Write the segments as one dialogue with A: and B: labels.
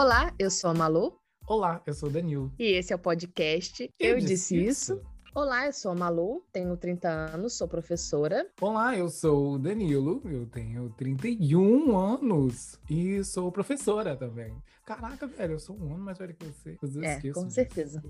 A: Olá, eu sou a Malu.
B: Olá, eu sou o Danilo.
A: E esse é o podcast Eu, eu Disse isso. isso. Olá, eu sou a Malu, tenho 30 anos, sou professora.
B: Olá, eu sou o Danilo, eu tenho 31 anos e sou professora também. Caraca, velho, eu sou um ano mais velho que você.
A: Eu é, com disso. certeza.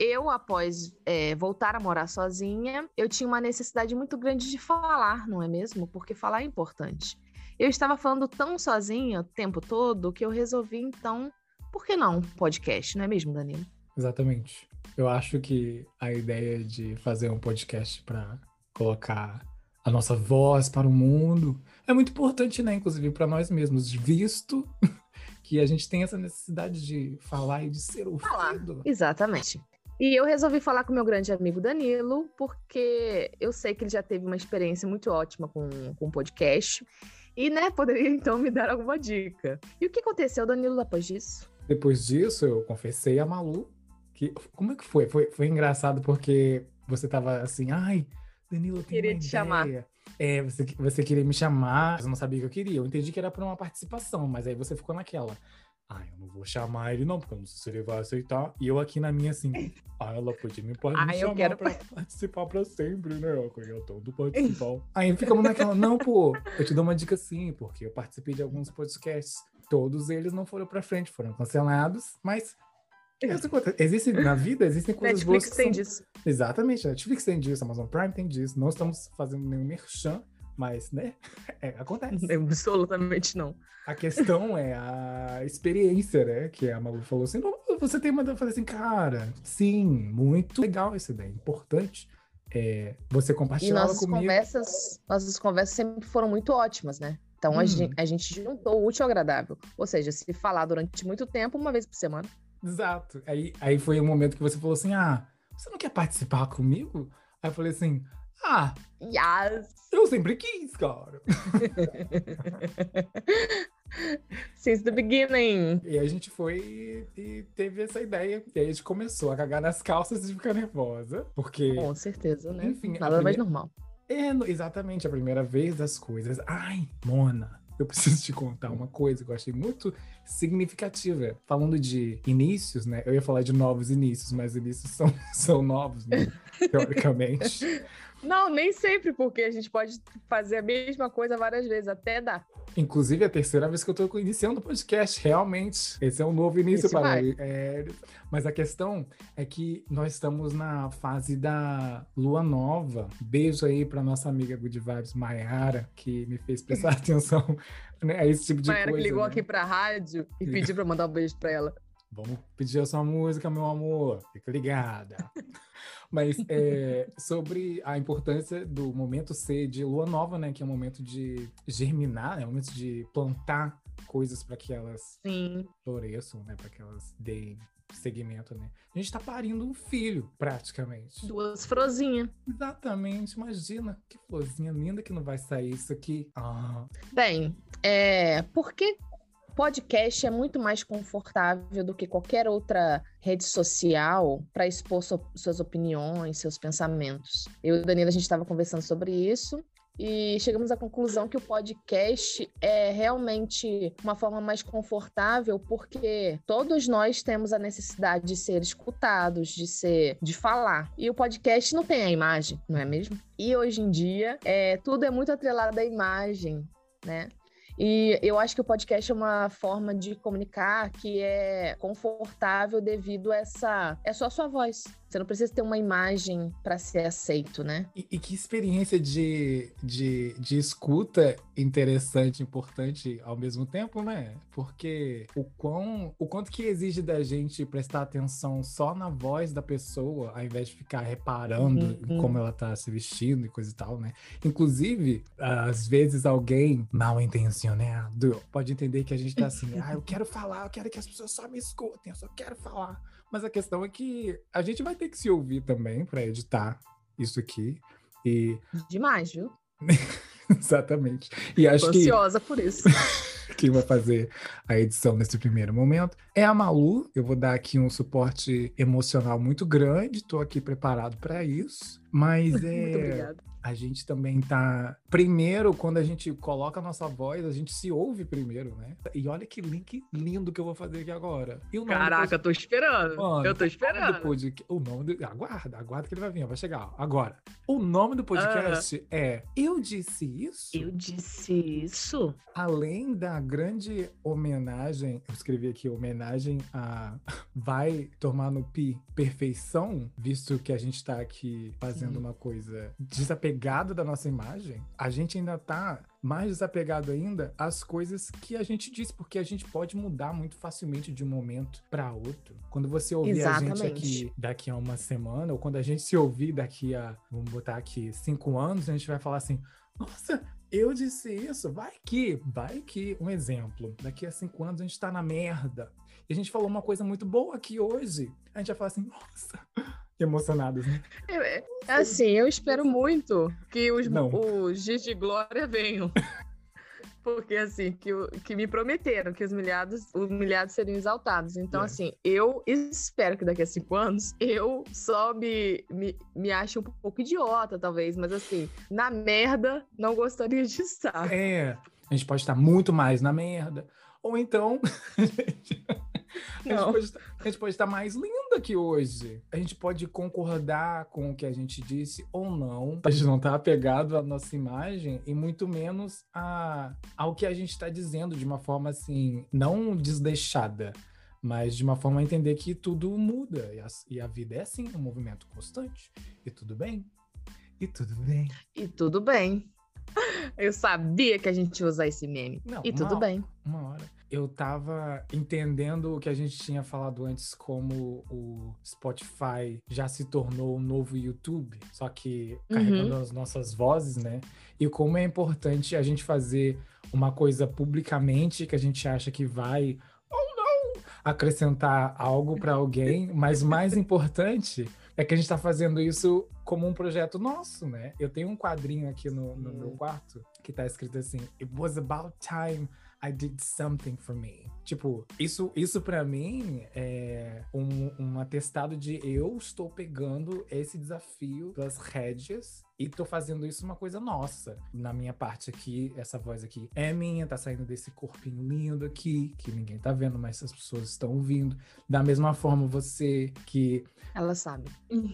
A: eu, após é, voltar a morar sozinha, eu tinha uma necessidade muito grande de falar, não é mesmo? Porque falar é importante. Eu estava falando tão sozinha o tempo todo que eu resolvi, então, por que não um podcast, não é mesmo, Danilo?
B: Exatamente. Eu acho que a ideia de fazer um podcast para colocar a nossa voz para o mundo é muito importante, né? Inclusive para nós mesmos, visto que a gente tem essa necessidade de falar e de ser ouvido. Falar.
A: Exatamente. E eu resolvi falar com meu grande amigo Danilo, porque eu sei que ele já teve uma experiência muito ótima com o podcast. E, né, poderia então me dar alguma dica. E o que aconteceu, Danilo, depois disso?
B: Depois disso, eu confessei a Malu que. Como é que foi? Foi, foi engraçado porque você tava assim, ai, Danilo, tem queria te ideia. chamar. É, você, você queria me chamar, eu não sabia o que eu queria. Eu entendi que era para uma participação, mas aí você ficou naquela. Ah, eu não vou chamar ele não, porque eu não sei se ele vai aceitar. E eu aqui na minha assim, ah, ela podia me, pode me chamar quero... pra participar pra sempre, né? Eu todo participar. aí ficamos naquela, não, pô, eu te dou uma dica sim, porque eu participei de alguns podcasts. Todos eles não foram pra frente, foram cancelados, mas Existe, na vida existem coisas
A: Netflix
B: boas.
A: tem são... disso.
B: Exatamente, Netflix tem disso, Amazon Prime tem disso. Não estamos fazendo nenhum merchan, mas, né? É, acontece.
A: Absolutamente não.
B: A questão é a experiência, né? Que a Malu falou assim: você tem mandado fazer assim, cara, sim, muito legal essa ideia, importante. É, você compartilhar
A: nossas comigo. Conversas, nossas conversas sempre foram muito ótimas, né? Então hum. a, gente, a gente juntou o útil ao agradável. Ou seja, se falar durante muito tempo, uma vez por semana.
B: Exato. Aí, aí foi o momento que você falou assim: ah, você não quer participar comigo? Aí eu falei assim: ah,
A: yes.
B: eu sempre quis, cara.
A: Since the beginning.
B: E a gente foi e teve essa ideia. E aí a gente começou a cagar nas calças e ficar nervosa. Porque.
A: Com certeza, né? Enfim. Nada primeira... mais normal.
B: É, exatamente, a primeira vez das coisas. Ai, Mona, eu preciso te contar uma coisa que eu achei muito significativa. Falando de inícios, né? Eu ia falar de novos inícios, mas inícios são, são novos, né? Teoricamente.
A: Não, nem sempre, porque a gente pode fazer a mesma coisa várias vezes, até dar.
B: Inclusive, é a terceira vez que eu estou iniciando o podcast, realmente. Esse é um novo início Esse para mim. É... Mas a questão é que nós estamos na fase da lua nova. Beijo aí para nossa amiga Good Vibes, Mayara, que me fez prestar atenção né, a esse tipo de
A: Mayara
B: coisa.
A: Mayara que ligou
B: né?
A: aqui para a rádio e pediu para mandar um beijo para ela.
B: Vamos pedir a sua música, meu amor. Fica ligada. Mas é, sobre a importância do momento ser de lua nova, né? Que é um momento de germinar, é um momento de plantar coisas para que elas
A: Sim.
B: floresçam, né? Para que elas deem segmento, né? A gente tá parindo um filho, praticamente.
A: Duas florzinhas.
B: Exatamente. Imagina que florzinha linda que não vai sair isso aqui. Ah.
A: Bem, é, por que podcast é muito mais confortável do que qualquer outra rede social para expor so suas opiniões, seus pensamentos. Eu e o Danilo, a gente estava conversando sobre isso e chegamos à conclusão que o podcast é realmente uma forma mais confortável porque todos nós temos a necessidade de ser escutados, de ser, de falar. E o podcast não tem a imagem, não é mesmo? E hoje em dia, é, tudo é muito atrelado à imagem, né? E eu acho que o podcast é uma forma de comunicar que é confortável devido a essa. É só a sua voz. Você não precisa ter uma imagem para ser aceito, né?
B: E, e, que experiência de, de, de escuta interessante, importante ao mesmo tempo, né? Porque o, quão, o quanto que exige da gente prestar atenção só na voz da pessoa, ao invés de ficar reparando uhum. como ela tá se vestindo e coisa e tal, né? Inclusive, às vezes alguém mal intencionado pode entender que a gente tá assim, ah, eu quero falar, eu quero que as pessoas só me escutem, eu só quero falar. Mas a questão é que a gente vai ter que se ouvir também para editar isso aqui. E...
A: Demais, viu?
B: Exatamente. E acho
A: Tô ansiosa por isso.
B: quem vai fazer a edição nesse primeiro momento é a Malu. Eu vou dar aqui um suporte emocional muito grande, estou aqui preparado para isso. Mas é.
A: Muito obrigada.
B: A gente também tá. Primeiro, quando a gente coloca a nossa voz, a gente se ouve primeiro, né? E olha que link lindo que eu vou fazer aqui agora.
A: Caraca, eu tô esperando. Mano, eu tô esperando.
B: O nome do... Aguarda, aguarda que ele vai vir, vai chegar. Agora, o nome do podcast é Eu Disse Isso?
A: Eu Disse Isso?
B: Além da grande homenagem, eu escrevi aqui homenagem a Vai Tomar no Pi Perfeição, visto que a gente tá aqui fazendo Sim. uma coisa desapegada da nossa imagem, a gente ainda tá mais desapegado ainda às coisas que a gente disse, porque a gente pode mudar muito facilmente de um momento para outro. Quando você ouvir Exatamente. a gente aqui daqui a uma semana, ou quando a gente se ouvir daqui a, vamos botar aqui, cinco anos, a gente vai falar assim: nossa, eu disse isso, vai que, vai que. Um exemplo, daqui a cinco anos a gente tá na merda. E a gente falou uma coisa muito boa aqui hoje. A gente vai falar assim, nossa, emocionados, né?
A: É, assim, eu espero muito que os, os dias de glória venham. Porque, assim, que, que me prometeram que os humilhados, os humilhados seriam exaltados. Então, é. assim, eu espero que daqui a cinco anos eu só me, me, me ache um pouco idiota, talvez, mas, assim, na merda, não gostaria de estar.
B: É, a gente pode estar muito mais na merda. Ou então. A gente, pode, a gente, pode, estar mais linda que hoje. A gente pode concordar com o que a gente disse ou não. A gente não está apegado à nossa imagem e muito menos a, ao que a gente está dizendo de uma forma assim, não desleixada, mas de uma forma a entender que tudo muda e a, e a vida é assim, um movimento constante. E tudo bem. E tudo bem.
A: E tudo bem. Eu sabia que a gente ia usar esse meme. Não, e tudo bem.
B: Uma hora eu tava entendendo o que a gente tinha falado antes, como o Spotify já se tornou o um novo YouTube, só que carregando uhum. as nossas vozes, né? E como é importante a gente fazer uma coisa publicamente que a gente acha que vai ou não acrescentar algo para alguém, mas mais importante é que a gente está fazendo isso como um projeto nosso, né? Eu tenho um quadrinho aqui no, no meu quarto que tá escrito assim: It was about time I did something for me. Tipo, isso, isso para mim é um, um atestado de eu estou pegando esse desafio das rédeas e tô fazendo isso uma coisa nossa. Na minha parte aqui, essa voz aqui é minha, tá saindo desse corpinho lindo aqui, que ninguém tá vendo, mas as pessoas estão ouvindo. Da mesma forma, você que.
A: Ela sabe.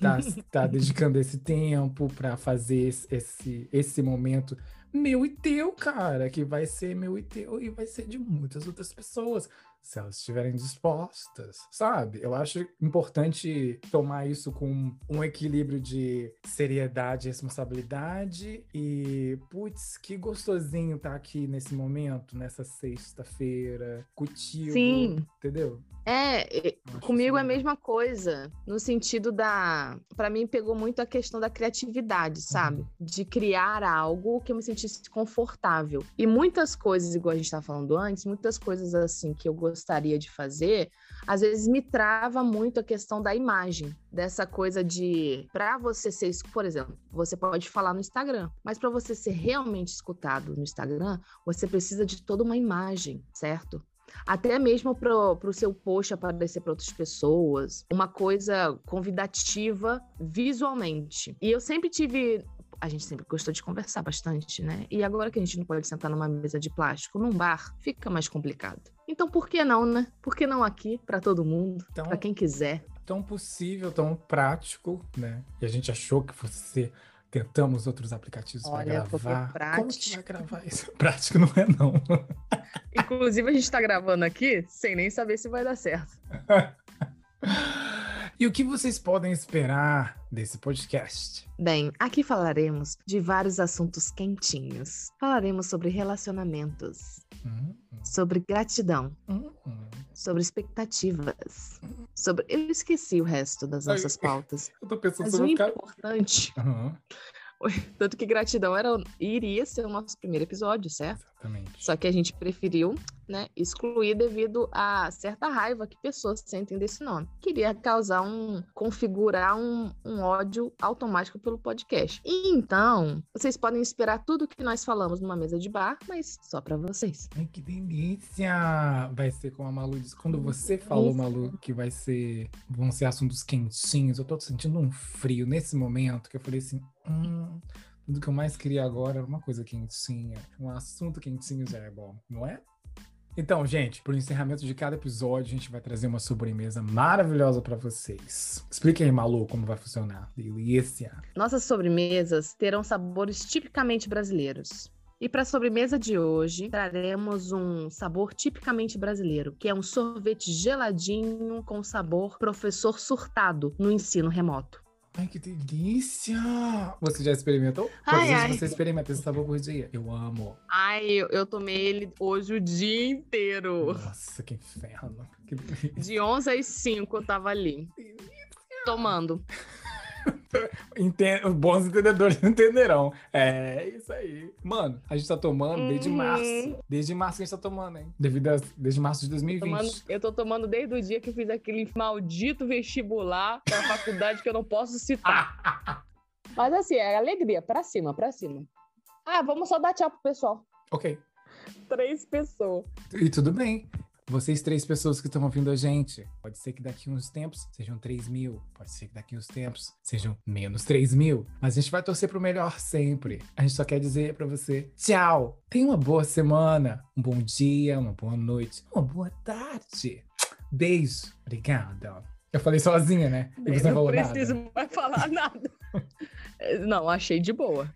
B: Tá, tá dedicando esse tempo para fazer esse, esse momento meu e teu, cara, que vai ser meu e teu e vai ser de muitas outras pessoas se elas estiverem dispostas, sabe? Eu acho importante tomar isso com um equilíbrio de seriedade e responsabilidade e, putz, que gostosinho tá aqui nesse momento, nessa sexta-feira, contigo, Sim. entendeu?
A: É, comigo é a mesma coisa, no sentido da. Para mim, pegou muito a questão da criatividade, sabe? Uhum. De criar algo que eu me sentisse confortável. E muitas coisas, igual a gente estava falando antes, muitas coisas assim que eu gostaria de fazer, às vezes me trava muito a questão da imagem, dessa coisa de para você ser, por exemplo, você pode falar no Instagram, mas para você ser realmente escutado no Instagram, você precisa de toda uma imagem, certo? Até mesmo para o seu post aparecer para outras pessoas, uma coisa convidativa visualmente. E eu sempre tive a gente sempre gostou de conversar bastante, né? E agora que a gente não pode sentar numa mesa de plástico, num bar, fica mais complicado. Então por que não, né? Por que não aqui para todo mundo, então, para quem quiser?
B: Tão possível, tão prático, né? E a gente achou que fosse ser tentamos outros aplicativos para gravar.
A: Prático.
B: Como que vai gravar isso? Prático não é não.
A: Inclusive a gente está gravando aqui sem nem saber se vai dar certo.
B: E o que vocês podem esperar desse podcast?
A: Bem, aqui falaremos de vários assuntos quentinhos. Falaremos sobre relacionamentos, uhum. sobre gratidão, uhum. sobre expectativas, uhum. sobre. Eu esqueci o resto das nossas pautas.
B: Eu tô pensando Mas sobre
A: o ficar... importante. Tanto que gratidão era, iria ser o nosso primeiro episódio, certo?
B: Exatamente.
A: Só que a gente preferiu né, excluir devido a certa raiva que pessoas sentem desse nome. Queria causar um. configurar um, um ódio automático pelo podcast. E então, vocês podem esperar tudo que nós falamos numa mesa de bar, mas só para vocês.
B: Ai, que delícia! Vai ser como a Malu disse. Quando você falou, Malu, que vai ser. vão ser assuntos quentinhos, eu tô sentindo um frio nesse momento que eu falei assim. Hum, Tudo que eu mais queria agora era uma coisa quentinha. Um assunto quentinho já é bom, não é? Então, gente, para o encerramento de cada episódio, a gente vai trazer uma sobremesa maravilhosa para vocês. Explique aí, Malu, como vai funcionar. Delícia!
A: Nossas sobremesas terão sabores tipicamente brasileiros. E para a sobremesa de hoje, traremos um sabor tipicamente brasileiro, que é um sorvete geladinho com sabor professor surtado no ensino remoto.
B: Ai, que delícia! Você já experimentou? Quantas vezes você experimenta esse sabor por dia? Eu amo.
A: Ai, eu, eu, tomei ele hoje o dia inteiro.
B: Nossa, que inferno. Que
A: De 11 às 5 eu tava ali. Tomando.
B: Os bons entendedores entenderão. É isso aí. Mano, a gente tá tomando desde março. Uhum. Desde março que a gente tá tomando, hein? Devido a, desde março de 2020.
A: Tomando, eu tô tomando desde o dia que eu fiz aquele maldito vestibular da faculdade que eu não posso citar. Mas assim, é alegria, pra cima, pra cima. Ah, vamos só dar tchau pro pessoal.
B: Ok.
A: Três pessoas.
B: E tudo bem. Vocês três pessoas que estão ouvindo a gente, pode ser que daqui uns tempos sejam 3 mil, pode ser que daqui uns tempos sejam menos 3 mil, mas a gente vai torcer pro melhor sempre. A gente só quer dizer para você tchau, tenha uma boa semana, um bom dia, uma boa noite, uma boa tarde. Beijo, obrigada. Eu falei sozinha, né?
A: E você não falou nada. Não preciso mais falar nada. não, achei de boa.